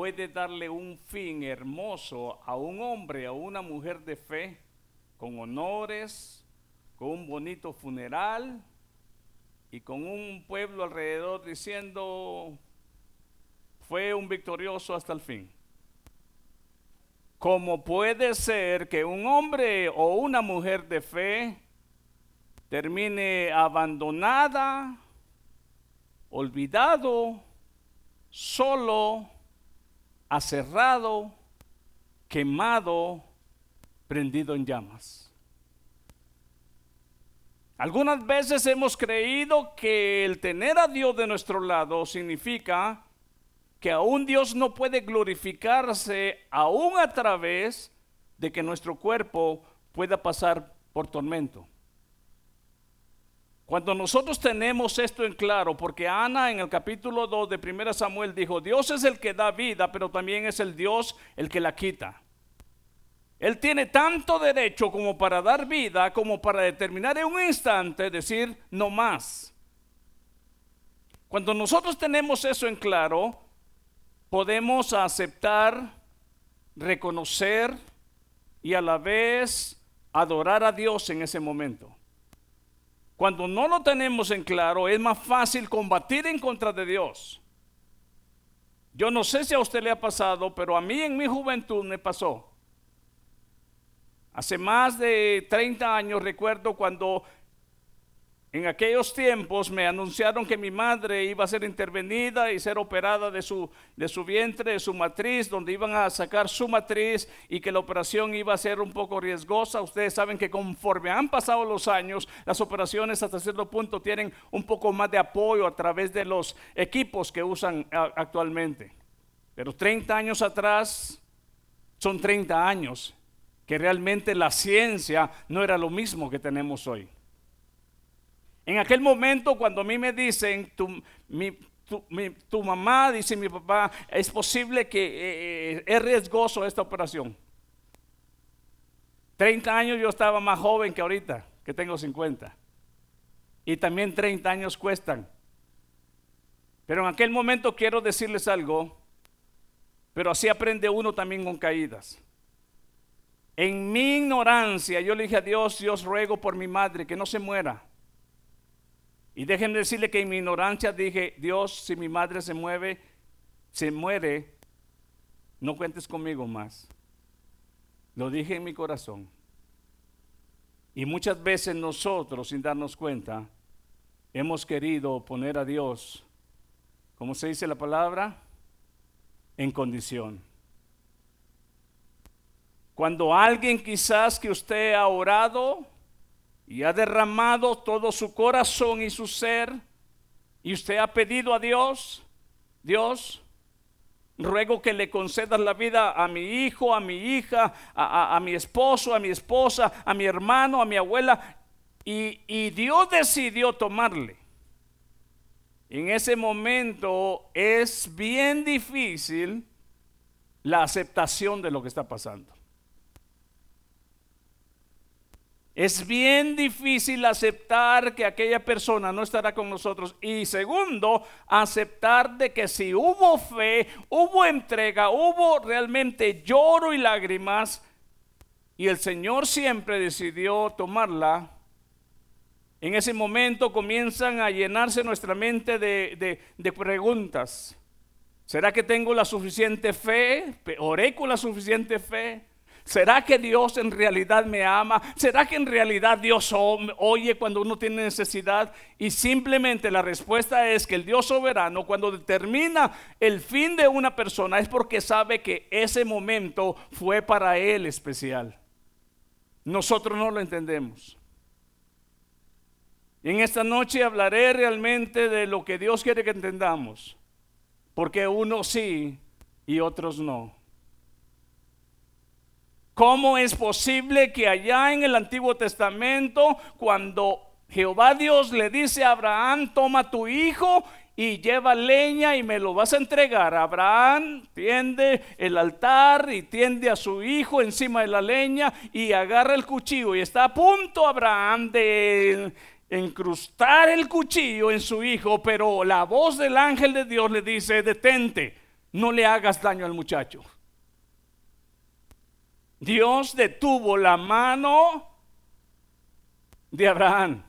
puede darle un fin hermoso a un hombre, a una mujer de fe, con honores, con un bonito funeral y con un pueblo alrededor diciendo, fue un victorioso hasta el fin. Como puede ser que un hombre o una mujer de fe termine abandonada, olvidado, solo, aserrado, quemado, prendido en llamas. Algunas veces hemos creído que el tener a Dios de nuestro lado significa que aún Dios no puede glorificarse aún a través de que nuestro cuerpo pueda pasar por tormento. Cuando nosotros tenemos esto en claro, porque Ana en el capítulo 2 de 1 Samuel dijo, Dios es el que da vida, pero también es el Dios el que la quita. Él tiene tanto derecho como para dar vida, como para determinar en un instante, decir, no más. Cuando nosotros tenemos eso en claro, podemos aceptar, reconocer y a la vez adorar a Dios en ese momento. Cuando no lo tenemos en claro, es más fácil combatir en contra de Dios. Yo no sé si a usted le ha pasado, pero a mí en mi juventud me pasó. Hace más de 30 años recuerdo cuando en aquellos tiempos me anunciaron que mi madre iba a ser intervenida y ser operada de su, de su vientre, de su matriz, donde iban a sacar su matriz y que la operación iba a ser un poco riesgosa. Ustedes saben que conforme han pasado los años, las operaciones hasta cierto punto tienen un poco más de apoyo a través de los equipos que usan actualmente. Pero 30 años atrás son 30 años que realmente la ciencia no era lo mismo que tenemos hoy. En aquel momento cuando a mí me dicen, tu, mamá, dice mi papá, es posible que eh, eh, es riesgoso esta operación. 30 años yo estaba más joven que ahorita, que tengo 50. Y también 30 años cuestan. Pero en aquel momento quiero decirles algo, pero así aprende uno también con caídas. En mi ignorancia yo le dije a Dios, Dios ruego por mi madre que no se muera. Y déjenme decirle que en mi ignorancia dije, Dios, si mi madre se mueve, se muere, no cuentes conmigo más. Lo dije en mi corazón. Y muchas veces nosotros, sin darnos cuenta, hemos querido poner a Dios, como se dice la palabra, en condición. Cuando alguien quizás que usted ha orado, y ha derramado todo su corazón y su ser, y usted ha pedido a Dios, Dios, ruego que le concedas la vida a mi hijo, a mi hija, a, mi esposo, a mi esposa, a mi hermano, a mi abuela, y, y Dios decidió tomarle. En ese momento es bien difícil la aceptación de lo que está pasando. Es bien difícil aceptar que aquella persona no estará con nosotros. Y segundo, aceptar de que si hubo fe, hubo entrega, hubo realmente lloro y lágrimas, y el Señor siempre decidió tomarla, en ese momento comienzan a llenarse nuestra mente de, de preguntas. ¿Será que tengo la suficiente fe? ¿Oré con la suficiente fe? ¿Será que Dios en realidad me ama? ¿Será que en realidad Dios oye cuando uno tiene necesidad? Y simplemente la respuesta es que el Dios soberano cuando determina el fin de una persona es porque sabe que ese momento fue para él especial. Nosotros no lo entendemos. Y en esta noche hablaré realmente de lo que Dios quiere que entendamos. Porque unos sí y otros no. ¿Cómo es posible que allá en el Antiguo Testamento, cuando Jehová Dios le dice a Abraham, toma tu hijo y lleva leña y me lo vas a entregar. Abraham tiende el altar y tiende a su hijo encima de la leña y agarra el cuchillo y está a punto Abraham de encrustar el cuchillo en su hijo, pero la voz del ángel de Dios le dice, detente, no le hagas daño al muchacho. Dios detuvo la mano de Abraham.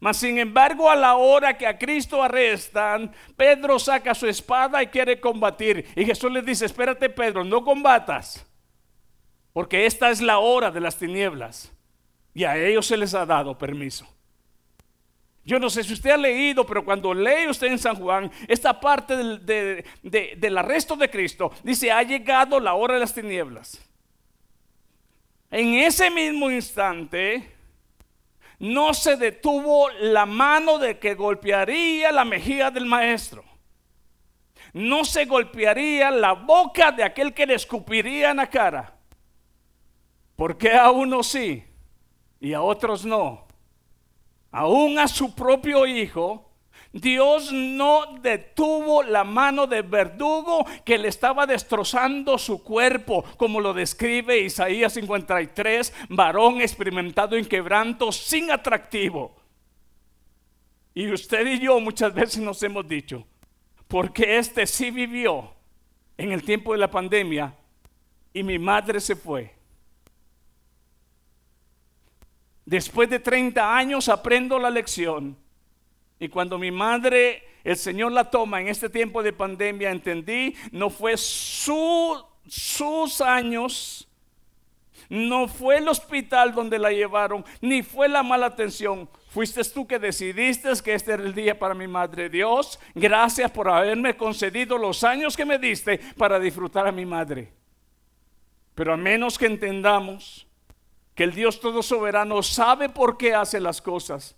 Mas sin embargo, a la hora que a Cristo arrestan, Pedro saca su espada y quiere combatir. Y Jesús le dice, espérate Pedro, no combatas, porque esta es la hora de las tinieblas. Y a ellos se les ha dado permiso. Yo no sé si usted ha leído, pero cuando lee usted en San Juan, esta parte del, arresto de Cristo, dice, ha llegado la hora de las tinieblas. En ese mismo instante, no se detuvo la mano de que golpearía la mejilla del maestro. No se golpearía la boca de aquel que le escupiría en la cara. Porque a unos sí y a otros no? Aún a su propio hijo, Dios no detuvo la mano del verdugo que le estaba destrozando su cuerpo, como lo describe Isaías 53, varón experimentado en quebranto, sin atractivo. Y usted y yo muchas veces nos hemos dicho, porque este sí vivió en el tiempo de la pandemia y mi madre se fue. Después de 30 años aprendo la lección. Y cuando mi madre, el Señor la toma en este tiempo de pandemia, entendí, no fue su, sus años, no fue el hospital donde la llevaron, ni fue la mala atención. Fuiste tú que decidiste que este era el día para mi madre. Dios, gracias por haberme concedido los años que me diste para disfrutar a mi madre. Pero a menos que entendamos que el Dios todo soberano sabe por qué hace las cosas.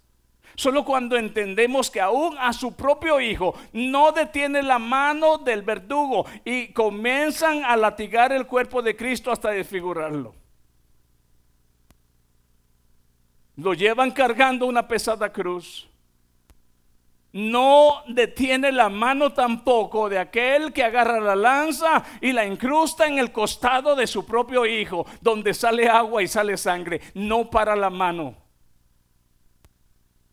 Solo cuando entendemos que aún a su propio hijo no detiene la mano del verdugo y comienzan a latigar el cuerpo de Cristo hasta desfigurarlo. Lo llevan cargando una pesada cruz no detiene la mano tampoco de aquel que agarra la lanza y la incrusta en el costado de su propio hijo, donde sale agua y sale sangre. No para la mano.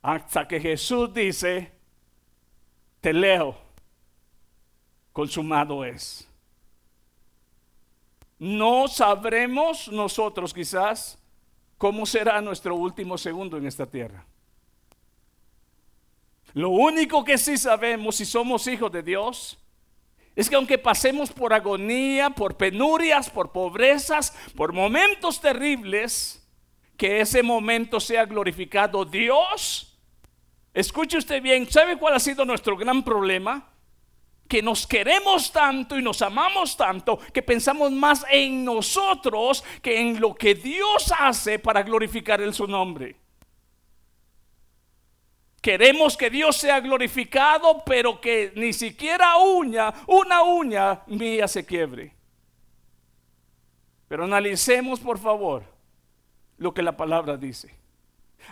Hasta que Jesús dice, te leo, consumado es. No sabremos nosotros quizás cómo será nuestro último segundo en esta tierra. Lo único que sí sabemos si somos hijos de Dios es que aunque pasemos por agonía, por penurias, por pobrezas, por momentos terribles, que ese momento sea glorificado Dios. Escuche usted bien, ¿sabe cuál ha sido nuestro gran problema? Que nos queremos tanto y nos amamos tanto que pensamos más en nosotros que en lo que Dios hace para glorificar el su nombre. Queremos que Dios sea glorificado, pero que ni siquiera uña, una uña mía se quiebre. Pero analicemos, por favor, lo que la palabra dice.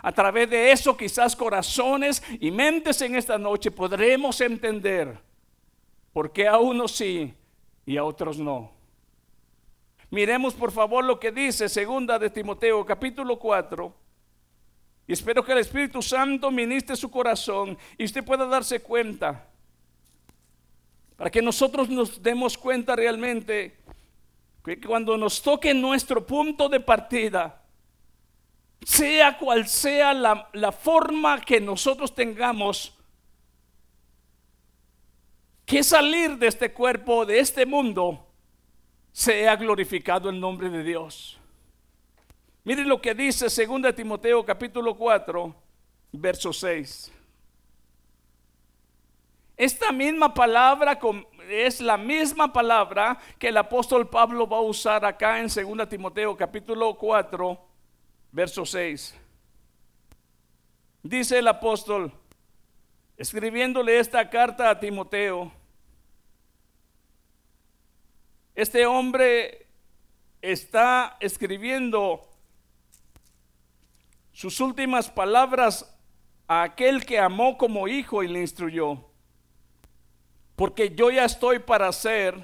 A través de eso, quizás corazones y mentes en esta noche podremos entender por qué a unos sí y a otros no. Miremos por favor lo que dice segunda de Timoteo capítulo 4 y espero que el Espíritu Santo ministre su corazón y usted pueda darse cuenta. Para que nosotros nos demos cuenta realmente que cuando nos toque nuestro punto de partida, sea cual sea la, la forma que nosotros tengamos que salir de este cuerpo, de este mundo, sea glorificado el nombre de Dios. Miren lo que dice 2 Timoteo capítulo 4, verso 6. Esta misma palabra es la misma palabra que el apóstol Pablo va a usar acá en 2 Timoteo capítulo 4, verso 6. Dice el apóstol, escribiéndole esta carta a Timoteo, este hombre está escribiendo sus últimas palabras a aquel que amó como hijo y le instruyó. Porque yo ya estoy para ser,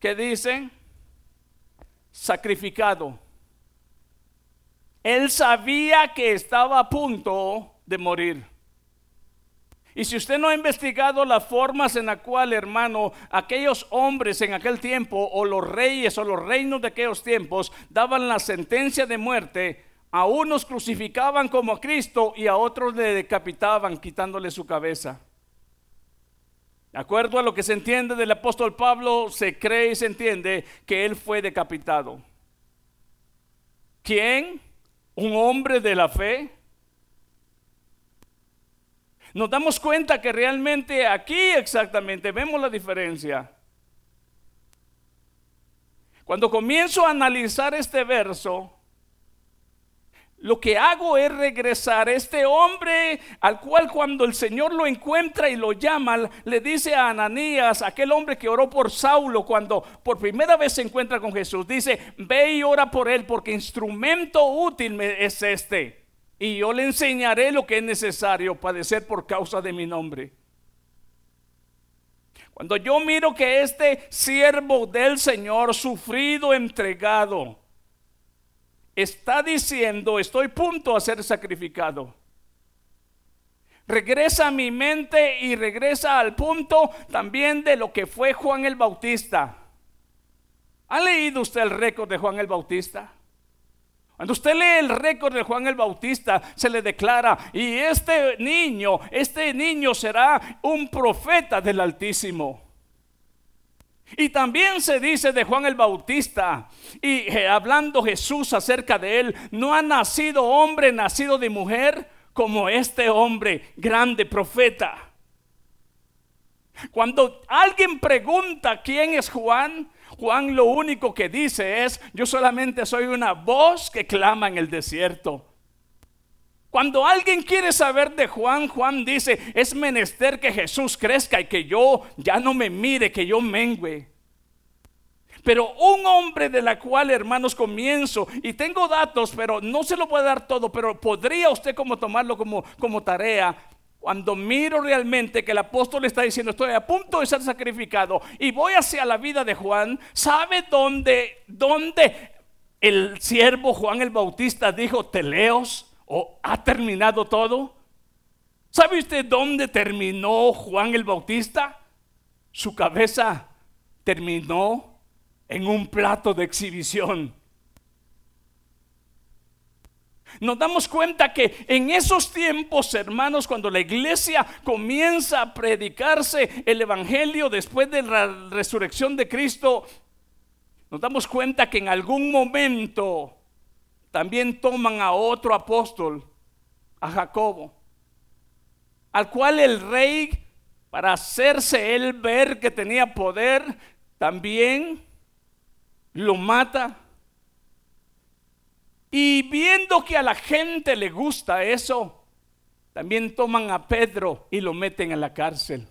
¿qué dice? Sacrificado. Él sabía que estaba a punto de morir. Y si usted no ha investigado las formas en la cual, hermano, aquellos hombres en aquel tiempo, o los reyes o los reinos de aquellos tiempos, daban la sentencia de muerte, a unos crucificaban como a Cristo y a otros le decapitaban quitándole su cabeza. De acuerdo a lo que se entiende del apóstol Pablo, se cree y se entiende que él fue decapitado. ¿Quién? Un hombre de la fe. Nos damos cuenta que realmente aquí exactamente vemos la diferencia. Cuando comienzo a analizar este verso, lo que hago es regresar. Este hombre al cual cuando el Señor lo encuentra y lo llama, le dice a Ananías, aquel hombre que oró por Saulo cuando por primera vez se encuentra con Jesús, dice, ve y ora por él porque instrumento útil es este. Y yo le enseñaré lo que es necesario padecer por causa de mi nombre. Cuando yo miro que este siervo del Señor, sufrido, entregado, está diciendo, estoy punto a ser sacrificado. Regresa a mi mente y regresa al punto también de lo que fue Juan el Bautista. ¿Ha leído usted el récord de Juan el Bautista? Cuando usted lee el récord de Juan el Bautista, se le declara, y este niño, este niño será un profeta del Altísimo. Y también se dice de Juan el Bautista, y eh, hablando Jesús acerca de él, no ha nacido hombre nacido de mujer como este hombre, grande profeta. Cuando alguien pregunta quién es Juan, Juan lo único que dice es, yo solamente soy una voz que clama en el desierto. Cuando alguien quiere saber de Juan, Juan dice, es menester que Jesús crezca y que yo ya no me mire, que yo mengüe. Pero un hombre de la cual, hermanos, comienzo, y tengo datos, pero no se lo puedo dar todo, pero podría usted como tomarlo como, como tarea. Cuando miro realmente que el apóstol está diciendo, estoy a punto de ser sacrificado y voy hacia la vida de Juan, ¿sabe dónde, dónde el siervo Juan el Bautista dijo, teleos? ¿O ha terminado todo? ¿Sabe usted dónde terminó Juan el Bautista? Su cabeza terminó en un plato de exhibición. Nos damos cuenta que en esos tiempos, hermanos, cuando la iglesia comienza a predicarse el Evangelio después de la resurrección de Cristo, nos damos cuenta que en algún momento también toman a otro apóstol, a Jacobo, al cual el rey, para hacerse él ver que tenía poder, también lo mata. Y viendo que a la gente le gusta eso, también toman a Pedro y lo meten en la cárcel.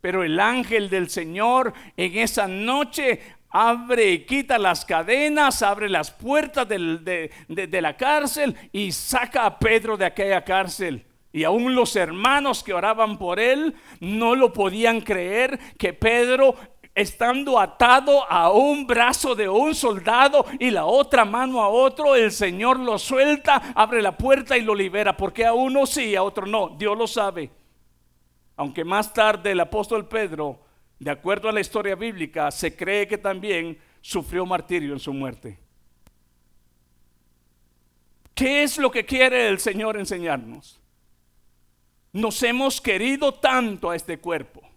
Pero el ángel del Señor en esa noche abre y quita las cadenas, abre las puertas de, la cárcel y saca a Pedro de aquella cárcel. Y aún los hermanos que oraban por él no lo podían creer que Pedro, estando atado a un brazo de un soldado y la otra mano a otro, el Señor lo suelta, abre la puerta y lo libera. Porque a uno sí, a otro no. Dios lo sabe. Aunque más tarde el apóstol Pedro de acuerdo a la historia bíblica, se cree que también sufrió martirio en su muerte. ¿Qué es lo que quiere el Señor enseñarnos? Nos hemos querido tanto a este cuerpo.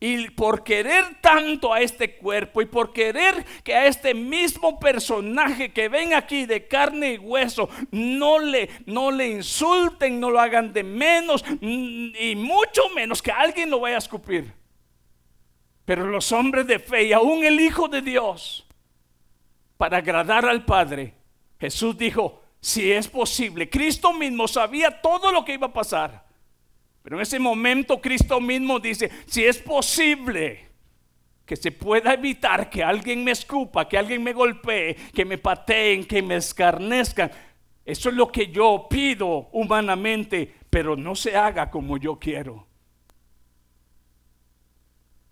Y por querer tanto a este cuerpo y por querer que a este mismo personaje que ven aquí de carne y hueso no le, no le insulten, no lo hagan de menos y mucho menos que alguien lo vaya a escupir. Pero los hombres de fe y aún el Hijo de Dios, para agradar al Padre, Jesús dijo, si es posible, Cristo mismo sabía todo lo que iba a pasar. Pero en ese momento Cristo mismo dice, si es posible que se pueda evitar que alguien me escupa, que alguien me golpee, que me pateen, que me escarnezcan, eso es lo que yo pido humanamente, pero no se haga como yo quiero.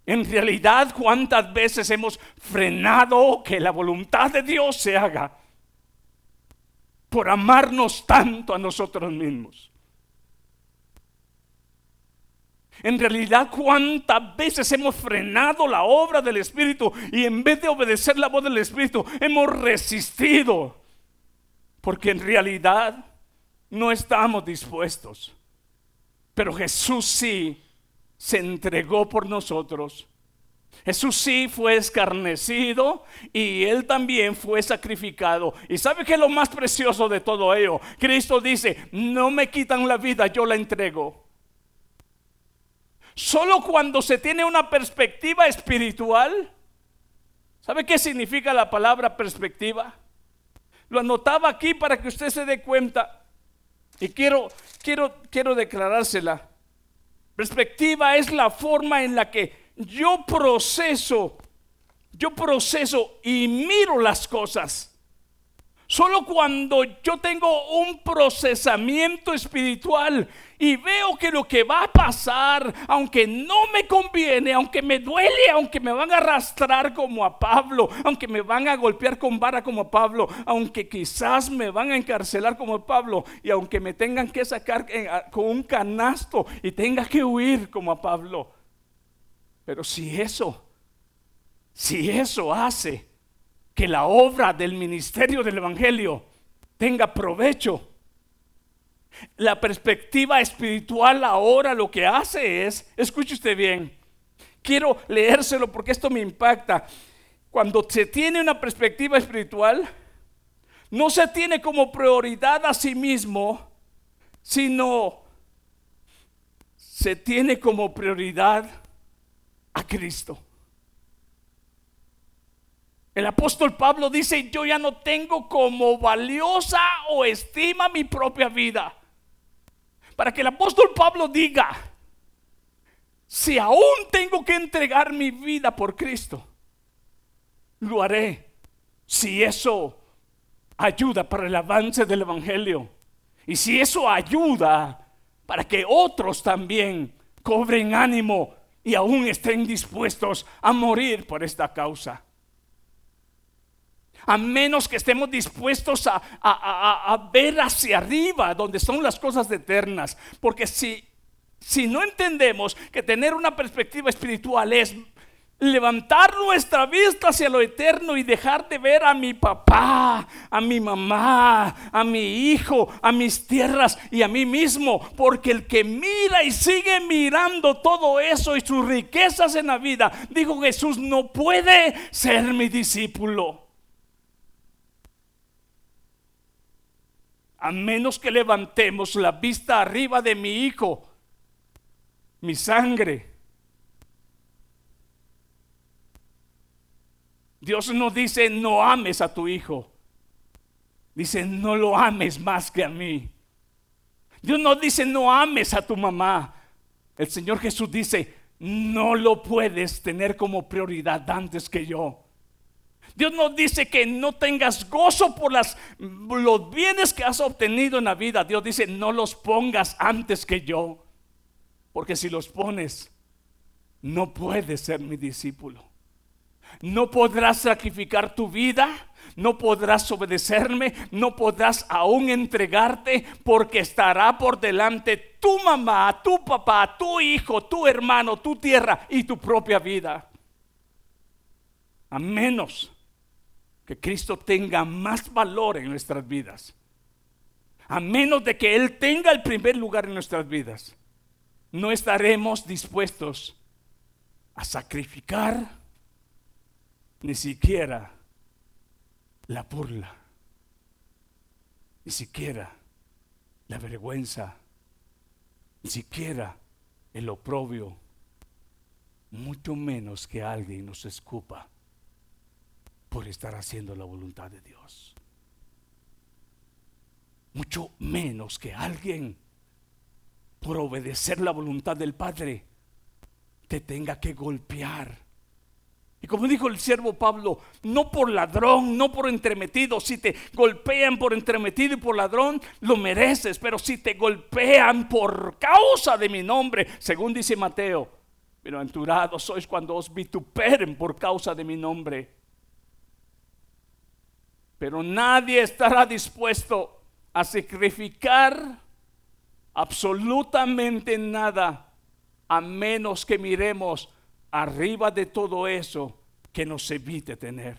En realidad, ¿cuántas veces hemos frenado que la voluntad de Dios se haga por amarnos tanto a nosotros mismos? En realidad, cuántas veces hemos frenado la obra del Espíritu y en vez de obedecer la voz del Espíritu, hemos resistido. Porque en realidad no estamos dispuestos. Pero Jesús sí se entregó por nosotros. Jesús sí fue escarnecido y él también fue sacrificado. ¿Y sabe qué es lo más precioso de todo ello? Cristo dice, no me quitan la vida, yo la entrego. Solo cuando se tiene una perspectiva espiritual, ¿sabe qué significa la palabra perspectiva? Lo anotaba aquí para que usted se dé cuenta. Y quiero, quiero, quiero declarársela. Perspectiva es la forma en la que yo proceso, yo proceso y miro las cosas. Solo cuando yo tengo un procesamiento espiritual y veo que lo que va a pasar, aunque no me conviene, aunque me duele, aunque me van a arrastrar como a Pablo, aunque me van a golpear con vara como a Pablo, aunque quizás me van a encarcelar como a Pablo y aunque me tengan que sacar con un canasto y tenga que huir como a Pablo. Pero si eso, si eso hace que la obra del ministerio del Evangelio tenga provecho. La perspectiva espiritual ahora lo que hace es, escuche usted bien, quiero leérselo porque esto me impacta. Cuando se tiene una perspectiva espiritual, no se tiene como prioridad a sí mismo, sino se tiene como prioridad a Cristo. El apóstol Pablo dice, yo ya no tengo como valiosa o estima mi propia vida. Para que el apóstol Pablo diga, si aún tengo que entregar mi vida por Cristo, lo haré. Si eso ayuda para el avance del Evangelio. Y si eso ayuda para que otros también cobren ánimo y aún estén dispuestos a morir por esta causa a menos que estemos dispuestos a, ver hacia arriba, donde son las cosas eternas. Porque si, si no entendemos que tener una perspectiva espiritual es levantar nuestra vista hacia lo eterno y dejar de ver a mi papá, a mi mamá, a mi hijo, a mis tierras y a mí mismo, porque el que mira y sigue mirando todo eso y sus riquezas en la vida, dijo Jesús, no puede ser mi discípulo. A menos que levantemos la vista arriba de mi hijo, mi sangre. Dios no dice no ames a tu hijo. Dice no lo ames más que a mí. Dios no dice no ames a tu mamá. El Señor Jesús dice no lo puedes tener como prioridad antes que yo. Dios nos dice que no tengas gozo por los bienes que has obtenido en la vida. Dios dice, no los pongas antes que yo. Porque si los pones, no puedes ser mi discípulo. No podrás sacrificar tu vida, no podrás obedecerme, no podrás aún entregarte porque estará por delante tu mamá, tu papá, tu hijo, tu hermano, tu tierra y tu propia vida. A menos que Cristo tenga más valor en nuestras vidas. A menos de que Él tenga el primer lugar en nuestras vidas, no estaremos dispuestos a sacrificar ni siquiera la burla, ni siquiera la vergüenza, ni siquiera el oprobio, mucho menos que alguien nos escupa por estar haciendo la voluntad de Dios. Mucho menos que alguien por obedecer la voluntad del Padre te tenga que golpear. Y como dijo el siervo Pablo, no por ladrón, no por entremetido. Si te golpean por entremetido y por ladrón, lo mereces. Pero si te golpean por causa de mi nombre, según dice Mateo, bienaventurados sois cuando os vituperen por causa de mi nombre. Pero nadie estará dispuesto a sacrificar absolutamente nada a menos que miremos arriba de todo eso que nos evite tener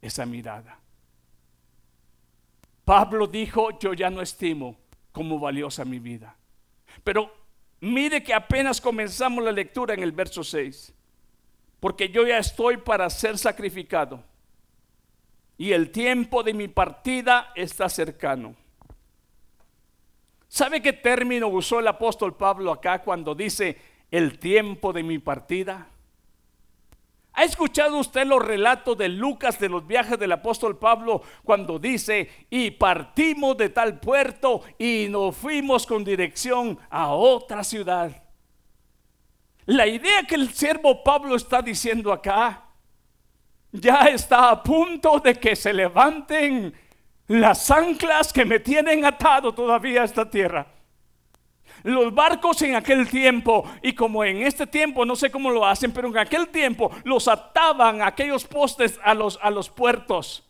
esa mirada. Pablo dijo, yo ya no estimo como valiosa mi vida. Pero mire que apenas comenzamos la lectura en el verso 6, porque yo ya estoy para ser sacrificado y el tiempo de mi partida está cercano. ¿Sabe qué término usó el apóstol Pablo acá cuando dice el tiempo de mi partida? ¿Ha escuchado usted los relatos de Lucas de los viajes del apóstol Pablo cuando dice, y partimos de tal puerto y nos fuimos con dirección a otra ciudad? La idea que el siervo Pablo está diciendo acá ya está a punto de que se levanten las anclas que me tienen atado todavía a esta tierra. Los barcos en aquel tiempo, y como en este tiempo, no sé cómo lo hacen, pero en aquel tiempo los ataban aquellos postes a los, a los puertos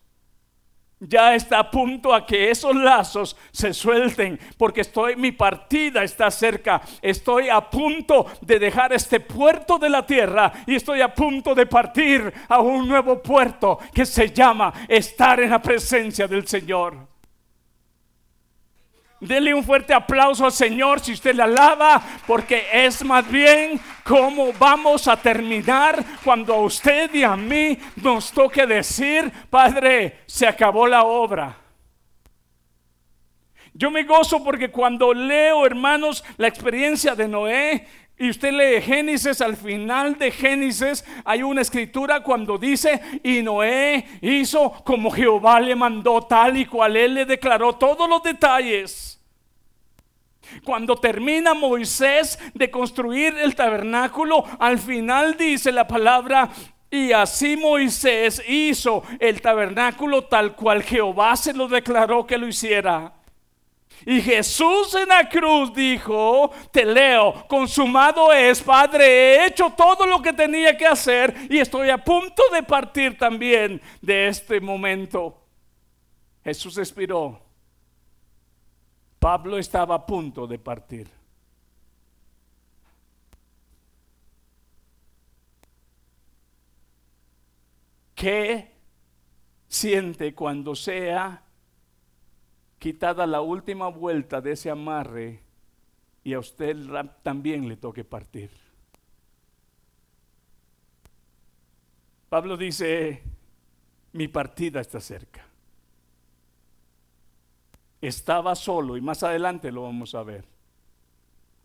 ya está a punto a que esos lazos se suelten, porque estoy, mi partida está cerca. Estoy a punto de dejar este puerto de la tierra y estoy a punto de partir a un nuevo puerto que se llama estar en la presencia del Señor. Dele un fuerte aplauso al Señor si usted le alaba, porque es más bien cómo vamos a terminar cuando a usted y a mí nos toque decir, Padre, se acabó la obra. Yo me gozo porque cuando leo, hermanos, la experiencia de Noé, y usted lee Génesis, al final de Génesis hay una escritura cuando dice, y Noé hizo como Jehová le mandó, tal y cual él le declaró todos los detalles. Cuando termina Moisés de construir el tabernáculo, al final dice la palabra, y así Moisés hizo el tabernáculo tal cual Jehová se lo declaró que lo hiciera. Y Jesús en la cruz dijo, te leo, consumado es, Padre, he hecho todo lo que tenía que hacer y estoy a punto de partir también de este momento. Jesús expiró Pablo estaba a punto de partir. ¿Qué siente cuando sea quitada la última vuelta de ese amarre y a usted también le toque partir? Pablo dice, mi partida está cerca estaba solo y más adelante lo vamos a ver.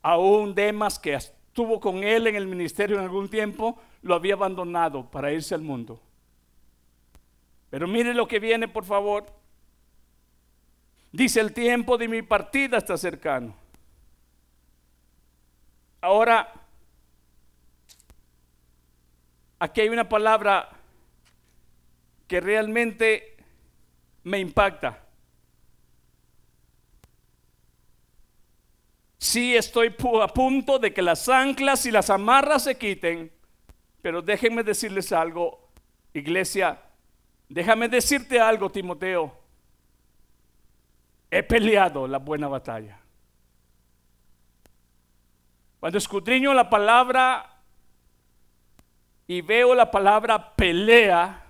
Aún Demas que estuvo con él en el ministerio en algún tiempo, lo había abandonado para irse al mundo. Pero mire lo que viene, por favor. Dice, el tiempo de mi partida está cercano. Ahora, aquí hay una palabra que realmente me impacta. Sí estoy a punto de que las anclas y las amarras se quiten, pero déjenme decirles algo, iglesia, déjame decirte algo, Timoteo. He peleado la buena batalla. Cuando escudriño la palabra y veo la palabra pelea,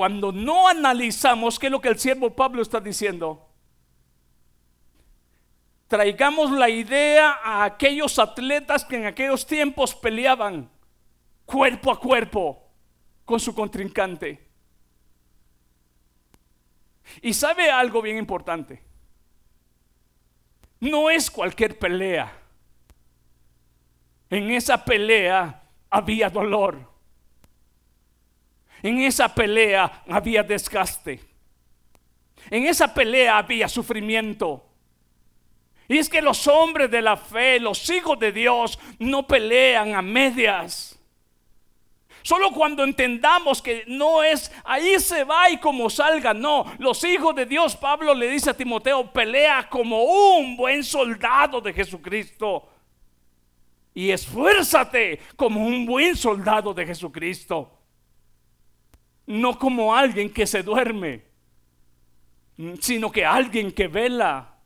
cuando no analizamos qué es lo que el siervo Pablo está diciendo, traigamos la idea a aquellos atletas que en aquellos tiempos peleaban cuerpo a cuerpo con su contrincante. Y sabe algo bien importante. No es cualquier pelea. En esa pelea había dolor. En esa pelea había desgaste. En esa pelea había sufrimiento. Y es que los hombres de la fe, los hijos de Dios, no pelean a medias. Solo cuando entendamos que no es ahí se va y como salga, no. Los hijos de Dios, Pablo le dice a Timoteo, pelea como un buen soldado de Jesucristo. Y esfuérzate como un buen soldado de Jesucristo no como alguien que se duerme, sino que alguien que vela.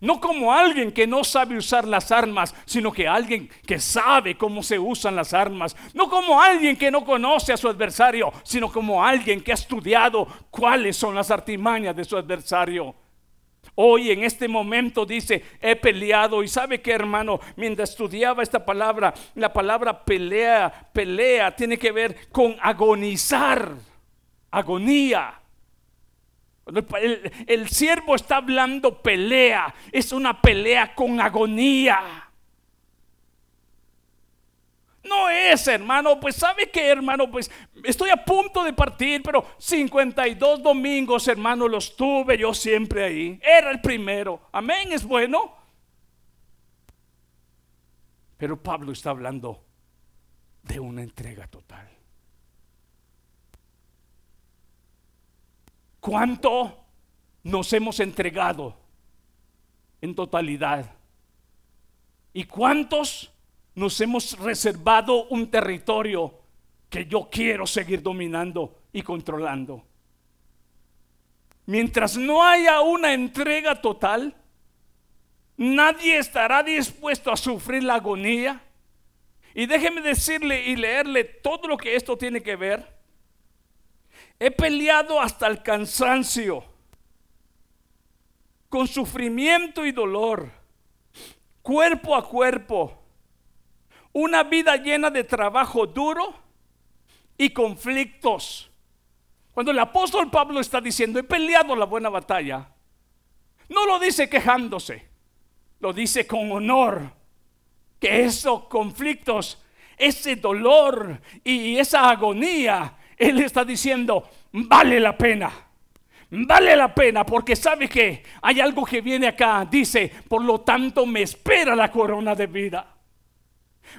No como alguien que no sabe usar las armas, sino que alguien que sabe cómo se usan las armas. No como alguien que no conoce a su adversario, sino como alguien que ha estudiado cuáles son las artimañas de su adversario. Hoy en este momento dice, he peleado. Y sabe que hermano, mientras estudiaba esta palabra, la palabra pelea, pelea, tiene que ver con agonizar, agonía. El, siervo está hablando pelea, es una pelea con agonía. No es, hermano, pues sabe que, hermano, pues estoy a punto de partir, pero 52 domingos, hermano, los tuve yo siempre ahí. Era el primero. Amén, es bueno. Pero Pablo está hablando de una entrega total. ¿Cuánto nos hemos entregado en totalidad? ¿Y cuántos nos hemos reservado un territorio que yo quiero seguir dominando y controlando? Mientras no haya una entrega total, nadie estará dispuesto a sufrir la agonía. Y déjeme decirle y leerle todo lo que esto tiene que ver. He peleado hasta el cansancio, con sufrimiento y dolor, cuerpo a cuerpo, una vida llena de trabajo duro y conflictos. Cuando el apóstol Pablo está diciendo, he peleado la buena batalla, no lo dice quejándose, lo dice con honor, que esos conflictos, ese dolor y esa agonía él está diciendo, vale la pena. Vale la pena porque sabe que hay algo que viene acá. Dice, por lo tanto me espera la corona de vida.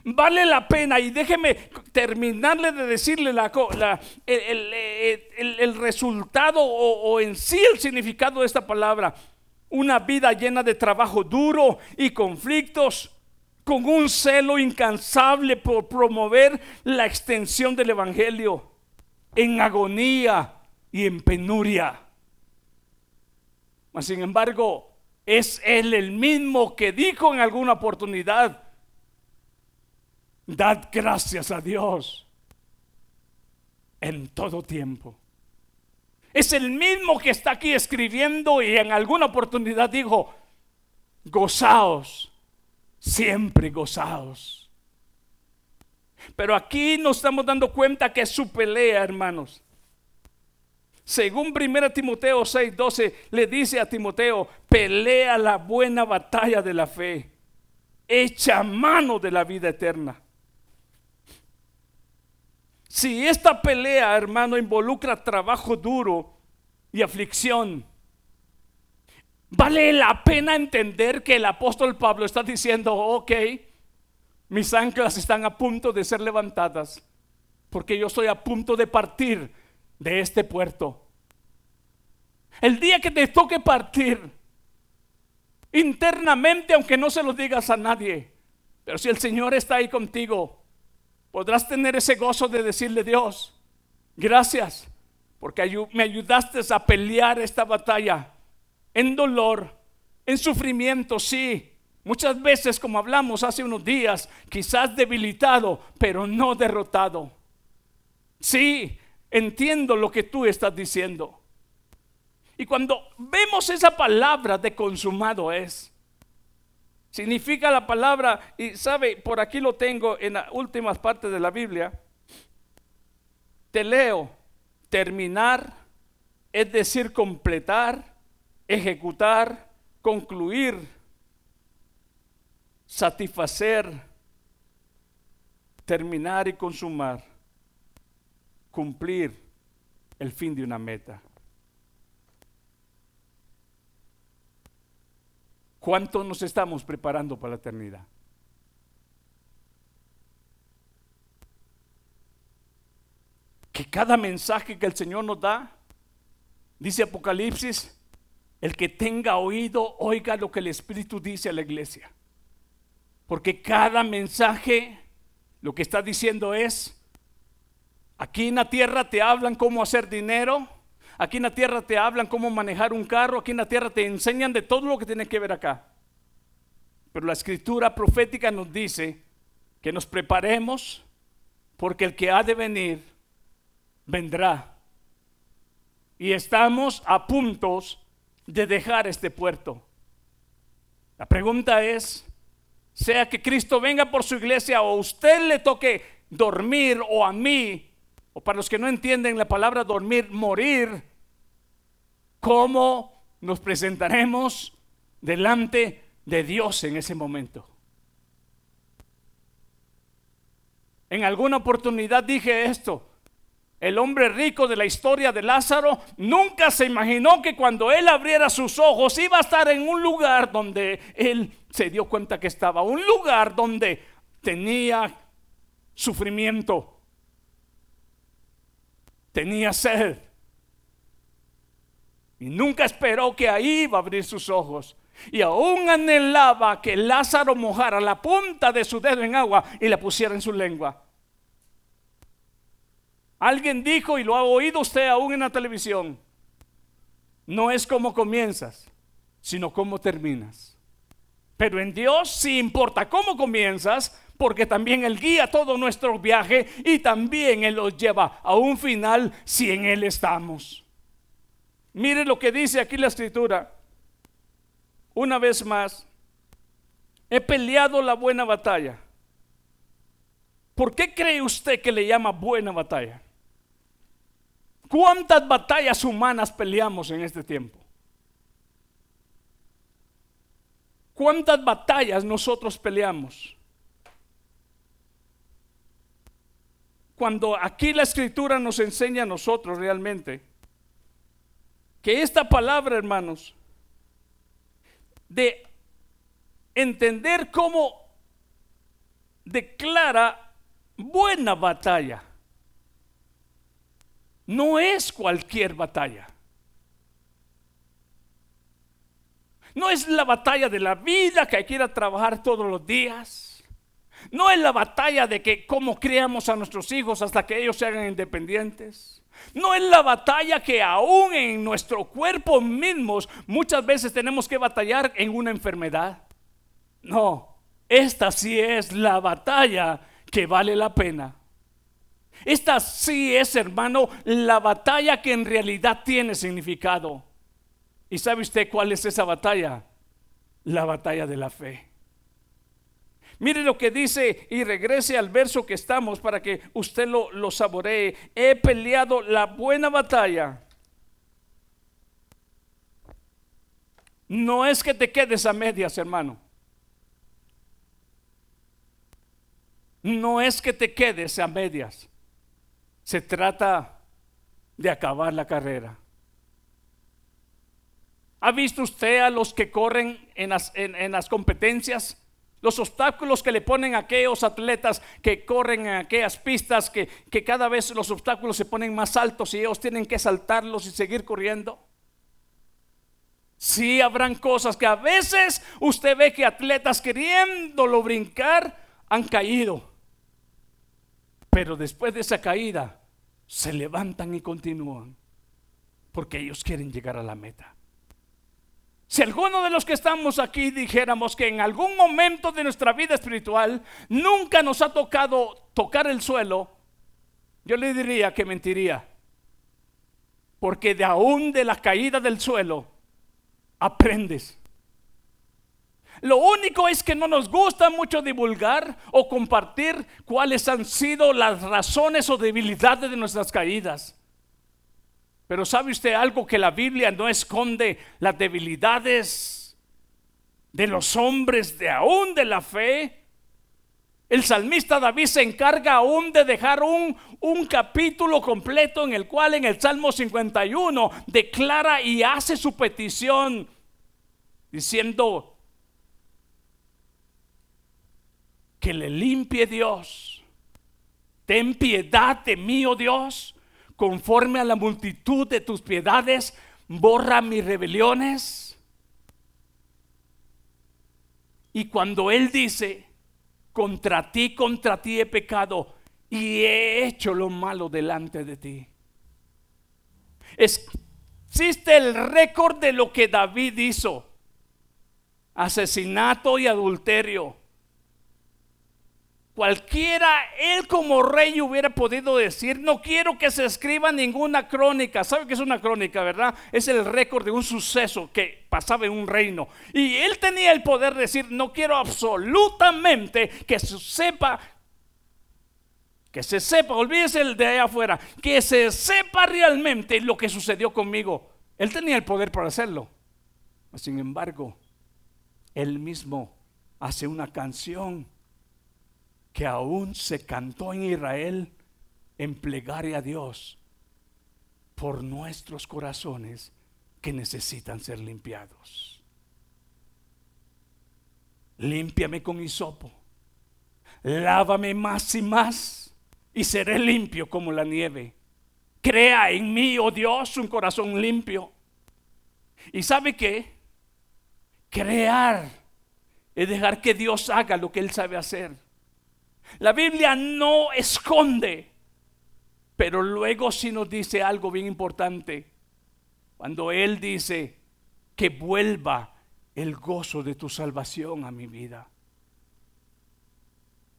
Vale la pena y déjeme terminarle de decirle la, el, resultado o, o en sí el significado de esta palabra. Una vida llena de trabajo duro y conflictos, con un celo incansable por promover la extensión del Evangelio en agonía y en penuria. Mas sin embargo, es Él el mismo que dijo en alguna oportunidad, dad gracias a Dios en todo tiempo. Es el mismo que está aquí escribiendo y en alguna oportunidad dijo, gozaos, siempre gozaos. Pero aquí nos estamos dando cuenta que es su pelea, hermanos. Según 1 Timoteo 6:12 le dice a Timoteo, pelea la buena batalla de la fe, echa mano de la vida eterna. Si esta pelea, hermano, involucra trabajo duro y aflicción, vale la pena entender que el apóstol Pablo está diciendo, ok, mis anclas están a punto de ser levantadas porque yo estoy a punto de partir de este puerto. El día que te toque partir, internamente, aunque no se lo digas a nadie, pero si el Señor está ahí contigo, podrás tener ese gozo de decirle, Dios, gracias, porque me ayudaste a pelear esta batalla en dolor, en sufrimiento, sí, Muchas veces, como hablamos hace unos días, quizás debilitado, pero no derrotado. Sí, entiendo lo que tú estás diciendo. Y cuando vemos esa palabra de consumado es, significa la palabra, y sabe, por aquí lo tengo en las últimas partes de la Biblia, te leo, terminar, es decir, completar, ejecutar, concluir satisfacer, terminar y consumar, cumplir el fin de una meta. ¿Cuánto nos estamos preparando para la eternidad? Que cada mensaje que el Señor nos da, dice Apocalipsis, el que tenga oído, oiga lo que el Espíritu dice a la iglesia. Porque cada mensaje lo que está diciendo es, aquí en la tierra te hablan cómo hacer dinero, aquí en la tierra te hablan cómo manejar un carro, aquí en la tierra te enseñan de todo lo que tiene que ver acá. Pero la escritura profética nos dice que nos preparemos porque el que ha de venir vendrá. Y estamos a puntos de dejar este puerto. La pregunta es, sea que Cristo venga por su iglesia o usted le toque dormir o a mí, o para los que no entienden la palabra dormir, morir, ¿cómo nos presentaremos delante de Dios en ese momento? En alguna oportunidad dije esto. El hombre rico de la historia de Lázaro nunca se imaginó que cuando él abriera sus ojos iba a estar en un lugar donde él se dio cuenta que estaba, un lugar donde tenía sufrimiento, tenía sed. Y nunca esperó que ahí iba a abrir sus ojos. Y aún anhelaba que Lázaro mojara la punta de su dedo en agua y la pusiera en su lengua. Alguien dijo, y lo ha oído usted aún en la televisión, no es como comienzas, sino cómo terminas. Pero en Dios sí importa cómo comienzas, porque también Él guía todo nuestro viaje y también Él los lleva a un final si en Él estamos. Mire lo que dice aquí la escritura. Una vez más, he peleado la buena batalla. ¿Por qué cree usted que le llama buena batalla? ¿Cuántas batallas humanas peleamos en este tiempo? ¿Cuántas batallas nosotros peleamos? Cuando aquí la escritura nos enseña a nosotros realmente que esta palabra, hermanos, de entender cómo declara buena batalla no es cualquier batalla. No es la batalla de la vida que hay que ir a trabajar todos los días. No es la batalla de que cómo criamos a nuestros hijos hasta que ellos se hagan independientes. No es la batalla que aún en nuestro cuerpo mismos muchas veces tenemos que batallar en una enfermedad. No, esta sí es la batalla que vale la pena. Esta sí es, hermano, la batalla que en realidad tiene significado. ¿Y sabe usted cuál es esa batalla? La batalla de la fe. Mire lo que dice y regrese al verso que estamos para que usted lo, lo saboree. He peleado la buena batalla. No es que te quedes a medias, hermano. No es que te quedes a medias. Se trata de acabar la carrera. ¿Ha visto usted a los que corren en las, competencias? Los obstáculos que le ponen a aquellos atletas que corren en aquellas pistas, que, que cada vez los obstáculos se ponen más altos y ellos tienen que saltarlos y seguir corriendo. Sí, habrán cosas que a veces usted ve que atletas queriéndolo brincar han caído. Pero después de esa caída, se levantan y continúan, porque ellos quieren llegar a la meta. Si alguno de los que estamos aquí dijéramos que en algún momento de nuestra vida espiritual nunca nos ha tocado tocar el suelo, yo le diría que mentiría. Porque de aún de la caída del suelo aprendes. Lo único es que no nos gusta mucho divulgar o compartir cuáles han sido las razones o debilidades de nuestras caídas. Pero ¿sabe usted algo que la Biblia no esconde las debilidades de los hombres de aún de la fe? El salmista David se encarga aún de dejar un, un, capítulo completo en el cual en el Salmo 51 declara y hace su petición diciendo, que le limpie Dios. Ten piedad de mí, oh Dios, conforme a la multitud de tus piedades, borra mis rebeliones. Y cuando Él dice, contra ti, contra ti he pecado y he hecho lo malo delante de ti. existe el récord de lo que David hizo. asesinato y adulterio. Cualquiera, él como rey hubiera podido decir, no quiero que se escriba ninguna crónica. ¿Sabe qué es una crónica, verdad? Es el récord de un suceso que pasaba en un reino. Y él tenía el poder de decir, no quiero absolutamente que se sepa, que se sepa, olvídese el de allá afuera, que se sepa realmente lo que sucedió conmigo. Él tenía el poder para hacerlo. Sin embargo, él mismo hace una canción que aún se cantó en Israel en plegaria a Dios por nuestros corazones que necesitan ser limpiados. Límpiame con hisopo, lávame más y más y seré limpio como la nieve. Crea en mí, oh Dios, un corazón limpio. ¿Y sabe qué? Crear es dejar que Dios haga lo que Él sabe hacer. La Biblia no esconde, pero luego sí nos dice algo bien importante. Cuando Él dice que vuelva el gozo de tu salvación a mi vida.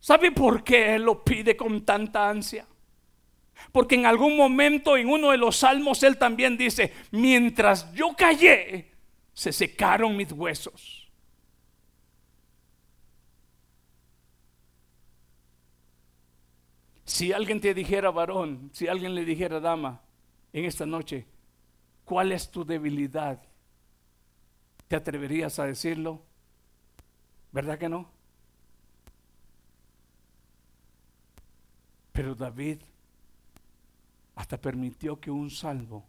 ¿Sabe por qué Él lo pide con tanta ansia? Porque en algún momento en uno de los salmos Él también dice, mientras yo callé, se secaron mis huesos. Si alguien te dijera varón, si alguien le dijera dama en esta noche, ¿cuál es tu debilidad? ¿Te atreverías a decirlo? ¿Verdad que no? Pero David hasta permitió que un salvo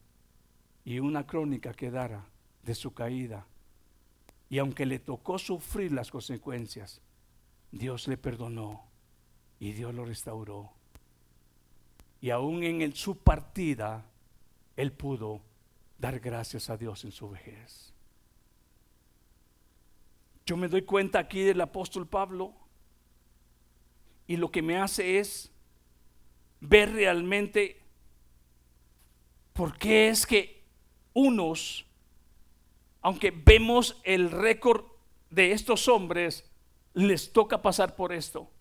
y una crónica quedara de su caída. Y aunque le tocó sufrir las consecuencias, Dios le perdonó y Dios lo restauró y aún en su partida, él pudo dar gracias a Dios en su vejez. Yo me doy cuenta aquí del apóstol Pablo y lo que me hace es ver realmente por qué es que unos, aunque vemos el récord de estos hombres, les toca pasar por esto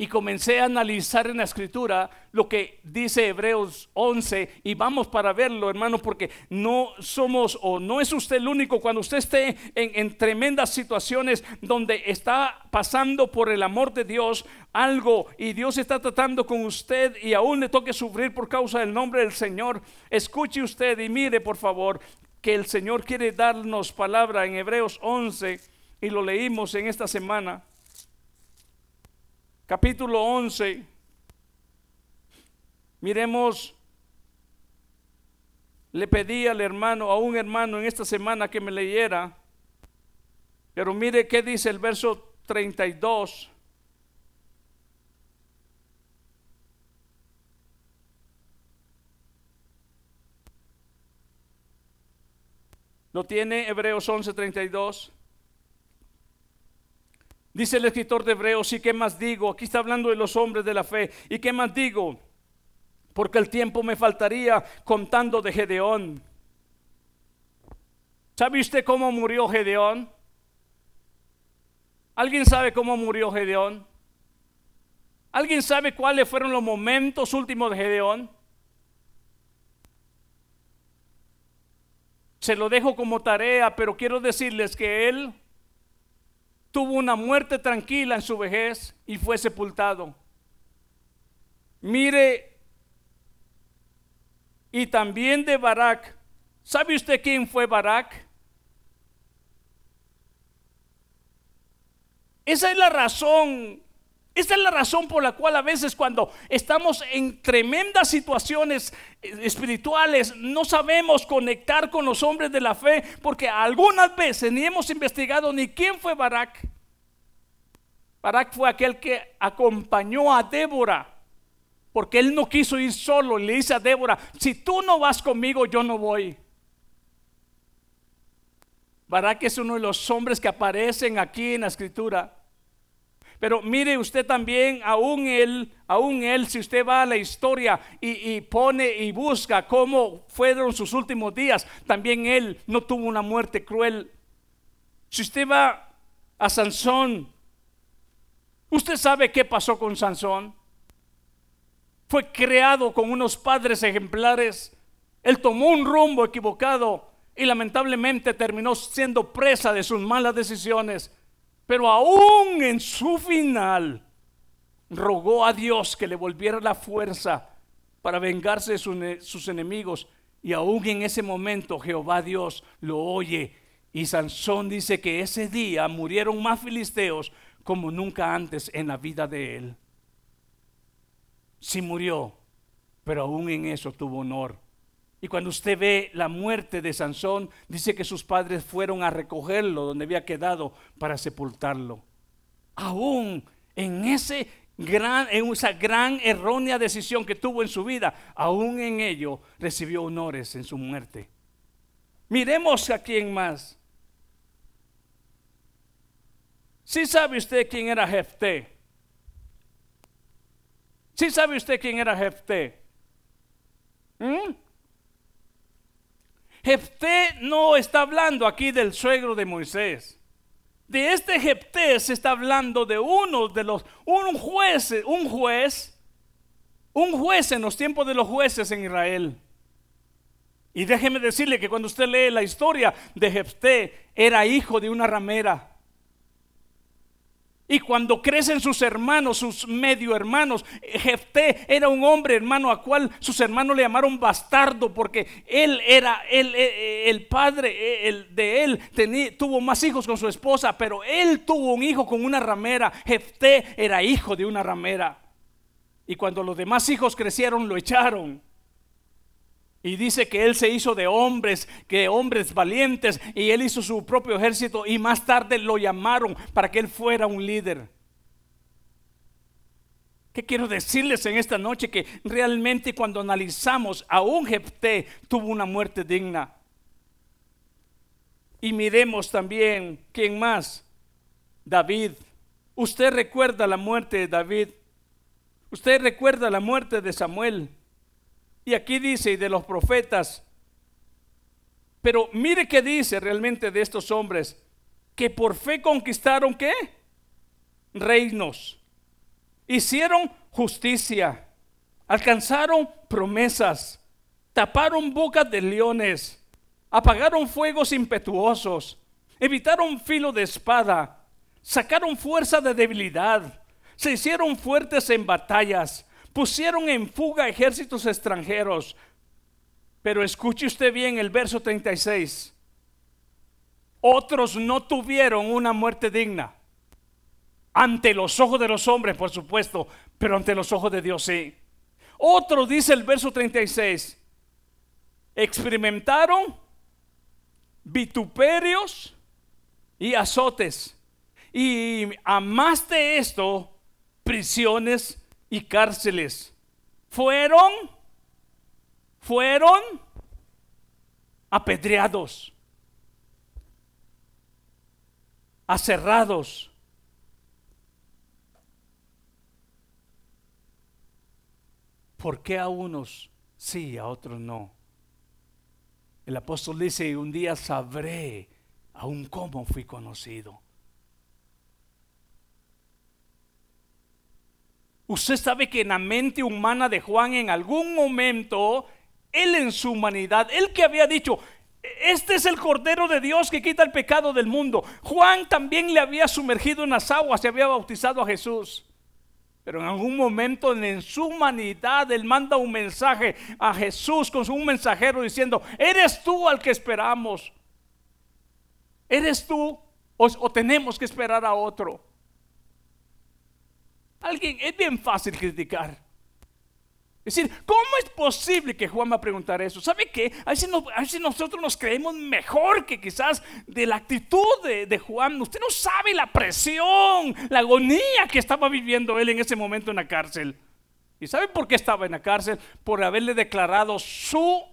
y comencé a analizar en la escritura lo que dice Hebreos 11 y vamos para verlo hermano porque no somos o no es usted el único cuando usted esté en, en, tremendas situaciones donde está pasando por el amor de Dios algo y Dios está tratando con usted y aún le toque sufrir por causa del nombre del Señor escuche usted y mire por favor que el Señor quiere darnos palabra en Hebreos 11 y lo leímos en esta semana capítulo 11, miremos, le pedí al hermano, a un hermano en esta semana que me leyera, pero mire qué dice el verso 32. ¿Lo tiene Hebreos 11:32? Dice el escritor de Hebreos, ¿y qué más digo? Aquí está hablando de los hombres de la fe. ¿Y qué más digo? Porque el tiempo me faltaría contando de Gedeón. ¿Sabe usted cómo murió Gedeón? ¿Alguien sabe cómo murió Gedeón? ¿Alguien sabe cuáles fueron los momentos últimos de Gedeón? Se lo dejo como tarea, pero quiero decirles que él tuvo una muerte tranquila en su vejez y fue sepultado. Mire, y también de Barak. ¿Sabe usted quién fue Barak? Esa es la razón. Esa es la razón por la cual a veces cuando estamos en tremendas situaciones espirituales no sabemos conectar con los hombres de la fe porque algunas veces ni hemos investigado ni quién fue Barak. Barak fue aquel que acompañó a Débora porque él no quiso ir solo le dice a Débora, si tú no vas conmigo yo no voy. Barak es uno de los hombres que aparecen aquí en la escritura Pero mire usted también, aún él, aún él, si usted va a la historia y, y, pone y busca cómo fueron sus últimos días, también él no tuvo una muerte cruel. Si usted va a Sansón, usted sabe qué pasó con Sansón. Fue creado con unos padres ejemplares. Él tomó un rumbo equivocado y lamentablemente terminó siendo presa de sus malas decisiones. Pero aún en su final, rogó a Dios que le volviera la fuerza para vengarse de sus enemigos. Y aún en ese momento Jehová Dios lo oye. Y Sansón dice que ese día murieron más filisteos como nunca antes en la vida de él. Sí murió, pero aún en eso tuvo honor. Y cuando usted ve la muerte de Sansón, dice que sus padres fueron a recogerlo donde había quedado para sepultarlo. Aún en ese gran, en esa gran errónea decisión que tuvo en su vida, aún en ello recibió honores en su muerte. Miremos a quién más. ¿Sí sabe usted quién era Jefté? ¿Sí sabe usted quién era Jefté? ¿Mm? Jefté no está hablando aquí del suegro de Moisés. De este Jefté se está hablando de uno de los, un juez, un juez, un juez en los tiempos de los jueces en Israel. Y déjeme decirle que cuando usted lee la historia de Jefté, era hijo de una ramera. Y cuando crecen sus hermanos, sus medio hermanos, Jefté era un hombre hermano a cual sus hermanos le llamaron bastardo porque él era el, el padre el, de él, tuvo más hijos con su esposa, pero él tuvo un hijo con una ramera. Jefté era hijo de una ramera. Y cuando los demás hijos crecieron, lo echaron. Y dice que él se hizo de hombres, que hombres valientes, y él hizo su propio ejército y más tarde lo llamaron para que él fuera un líder. ¿Qué quiero decirles en esta noche? Que realmente cuando analizamos, a un Jefté tuvo una muerte digna. Y miremos también, ¿quién más? David. Usted recuerda la muerte de David. Usted recuerda la muerte de Samuel. Y aquí dice, y de los profetas, pero mire qué dice realmente de estos hombres, que por fe conquistaron qué? Reinos, hicieron justicia, alcanzaron promesas, taparon bocas de leones, apagaron fuegos impetuosos, evitaron filo de espada, sacaron fuerza de debilidad, se hicieron fuertes en batallas, pusieron en fuga ejércitos extranjeros. Pero escuche usted bien el verso 36. Otros no tuvieron una muerte digna. Ante los ojos de los hombres, por supuesto, pero ante los ojos de Dios sí. Otros, dice el verso 36, experimentaron vituperios y azotes. Y a más de esto, prisiones y cárceles. Fueron, fueron apedreados, aserrados. ¿Por qué a unos sí, a otros no? El apóstol dice, un día sabré aún cómo fui conocido. Usted sabe que en la mente humana de Juan en algún momento, él en su humanidad, él que había dicho, este es el Cordero de Dios que quita el pecado del mundo. Juan también le había sumergido en las aguas y había bautizado a Jesús. Pero en algún momento en su humanidad él manda un mensaje a Jesús con un mensajero diciendo, eres tú al que esperamos. Eres tú o, o tenemos que esperar a otro. Alguien, es bien fácil criticar. Es decir, ¿cómo es posible que Juan va a preguntar eso? ¿Sabe qué? A veces, nosotros nos creemos mejor que quizás de la actitud de, de, Juan. Usted no sabe la presión, la agonía que estaba viviendo él en ese momento en la cárcel. ¿Y sabe por qué estaba en la cárcel? Por haberle declarado su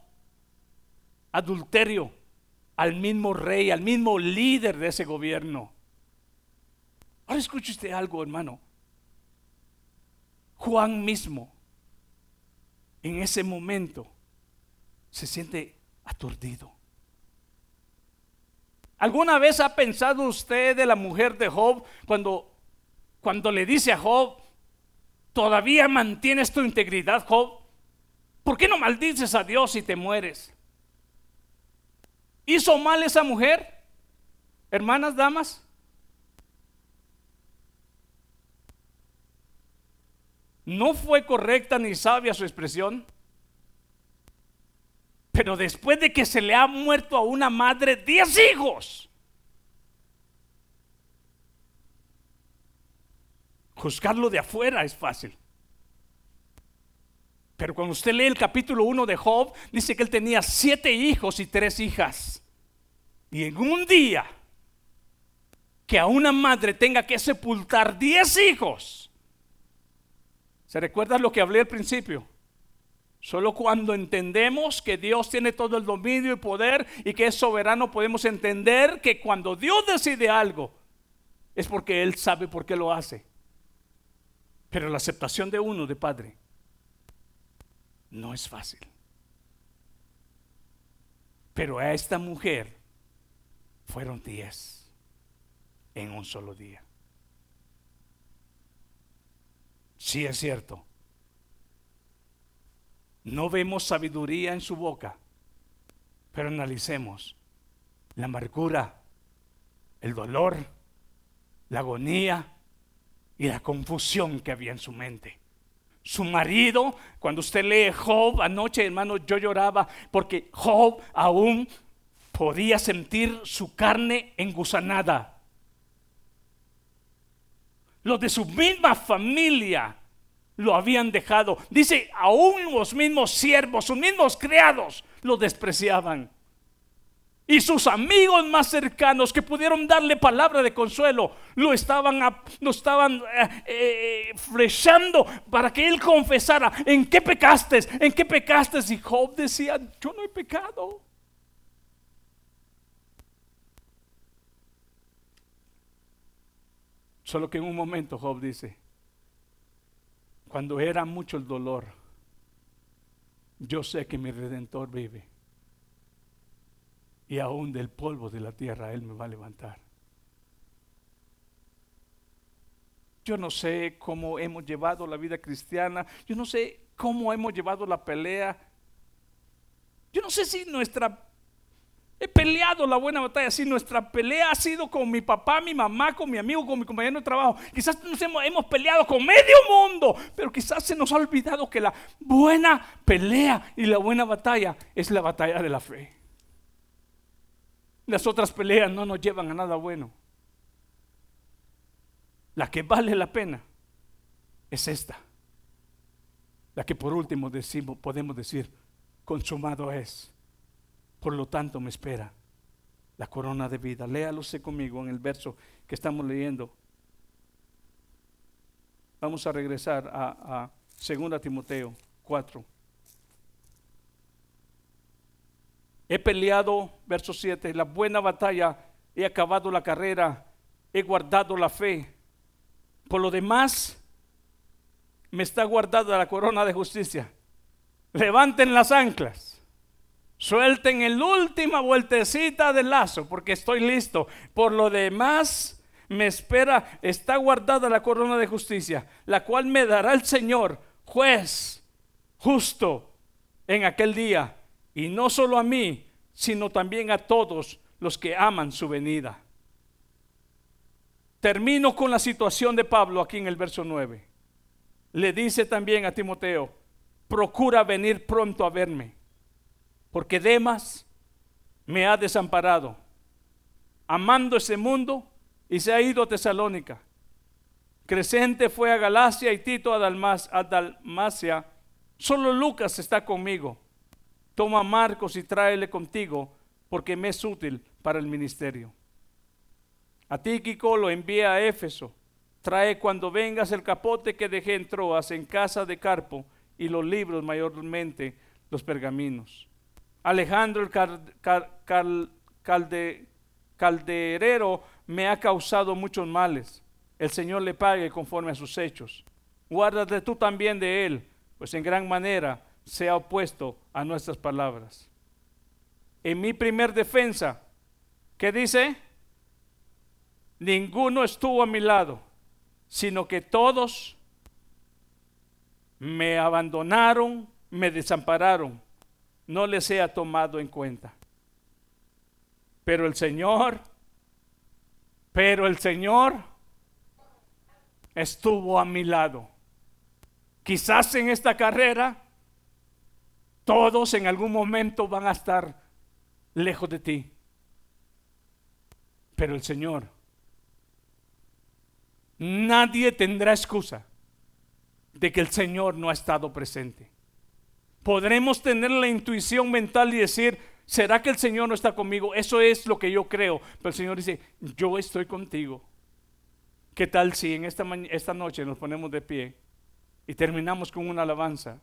adulterio al mismo rey, al mismo líder de ese gobierno. Ahora escuche usted algo, hermano. Juan mismo, en ese momento, se siente aturdido. ¿Alguna vez ha pensado usted de la mujer de Job cuando, cuando le dice a Job, todavía mantienes tu integridad, Job? ¿Por qué no maldices a Dios y te mueres? ¿Hizo mal esa mujer? Hermanas, damas. No fue correcta ni sabia su expresión. Pero después de que se le ha muerto a una madre diez hijos, juzgarlo de afuera es fácil. Pero cuando usted lee el capítulo 1 de Job, dice que él tenía siete hijos y tres hijas. Y en un día que a una madre tenga que sepultar diez hijos, ¿se recuerda lo que hablé al principio? Solo cuando entendemos que Dios tiene todo el dominio y poder y que es soberano, podemos entender que cuando Dios decide algo, es porque Él sabe por qué lo hace. Pero la aceptación de uno, de padre, no es fácil. Pero a esta mujer fueron diez en un solo día. Sí es cierto, no vemos sabiduría en su boca, pero analicemos la amargura, el dolor, la agonía y la confusión que había en su mente. Su marido, cuando usted lee Job anoche, hermano, yo lloraba porque Job aún podía sentir su carne engusanada. Los de su misma familia lo habían dejado. Dice, aún los mismos siervos, sus mismos criados, lo despreciaban. Y sus amigos más cercanos que pudieron darle palabra de consuelo, lo estaban, lo estaban eh, eh, para que él confesara, ¿en qué pecaste? ¿En qué pecaste? Y Job decía, yo no he pecado. Solo que en un momento Job dice, cuando era mucho el dolor, yo sé que mi redentor vive. Y aún del polvo de la tierra Él me va a levantar. Yo no sé cómo hemos llevado la vida cristiana. Yo no sé cómo hemos llevado la pelea. Yo no sé si nuestra He peleado la buena batalla. Si nuestra pelea ha sido con mi papá, mi mamá, con mi amigo, con mi compañero de trabajo. Quizás nos hemos, peleado con medio mundo, pero quizás se nos ha olvidado que la buena pelea y la buena batalla es la batalla de la fe. Las otras peleas no nos llevan a nada bueno. La que vale la pena es esta. La que por último decimos, podemos decir, consumado es por lo tanto me espera la corona de vida. Léalo conmigo en el verso que estamos leyendo. Vamos a regresar a, a 2 Timoteo 4. He peleado, verso 7, la buena batalla, he acabado la carrera, he guardado la fe. Por lo demás, me está guardada la corona de justicia. Levanten las anclas Suelten el última vueltecita del lazo porque estoy listo. Por lo demás, me espera, está guardada la corona de justicia, la cual me dará el Señor, juez justo, en aquel día. Y no solo a mí, sino también a todos los que aman su venida. Termino con la situación de Pablo aquí en el verso 9. Le dice también a Timoteo, procura venir pronto a verme porque Demas me ha desamparado, amando ese mundo y se ha ido a Tesalónica. Crescente fue a Galacia y Tito a, a Dalmacia. Solo Lucas está conmigo. Toma a Marcos y tráele contigo, porque me es útil para el ministerio. A Tíquico lo envía a Éfeso. Trae cuando vengas el capote que dejé en Troas en casa de Carpo y los libros mayormente los pergaminos. Alejandro el calderero me ha causado muchos males. el Señor le pague conforme a sus hechos. Guárdate tú también de él, pues en gran manera se ha opuesto a nuestras palabras. En mi primer defensa, ¿qué dice? Ninguno estuvo a mi lado, sino que todos me abandonaron, me desampararon, no les he tomado en cuenta. Pero el Señor, pero el Señor estuvo a mi lado. Quizás en esta carrera todos en algún momento van a estar lejos de ti. Pero el Señor, nadie tendrá excusa de que el Señor no ha estado presente. Podremos tener la intuición mental y decir, ¿será que el Señor no está conmigo? Eso es lo que yo creo. Pero el Señor dice, yo estoy contigo. ¿Qué tal si en esta, esta noche nos ponemos de pie y terminamos con una alabanza?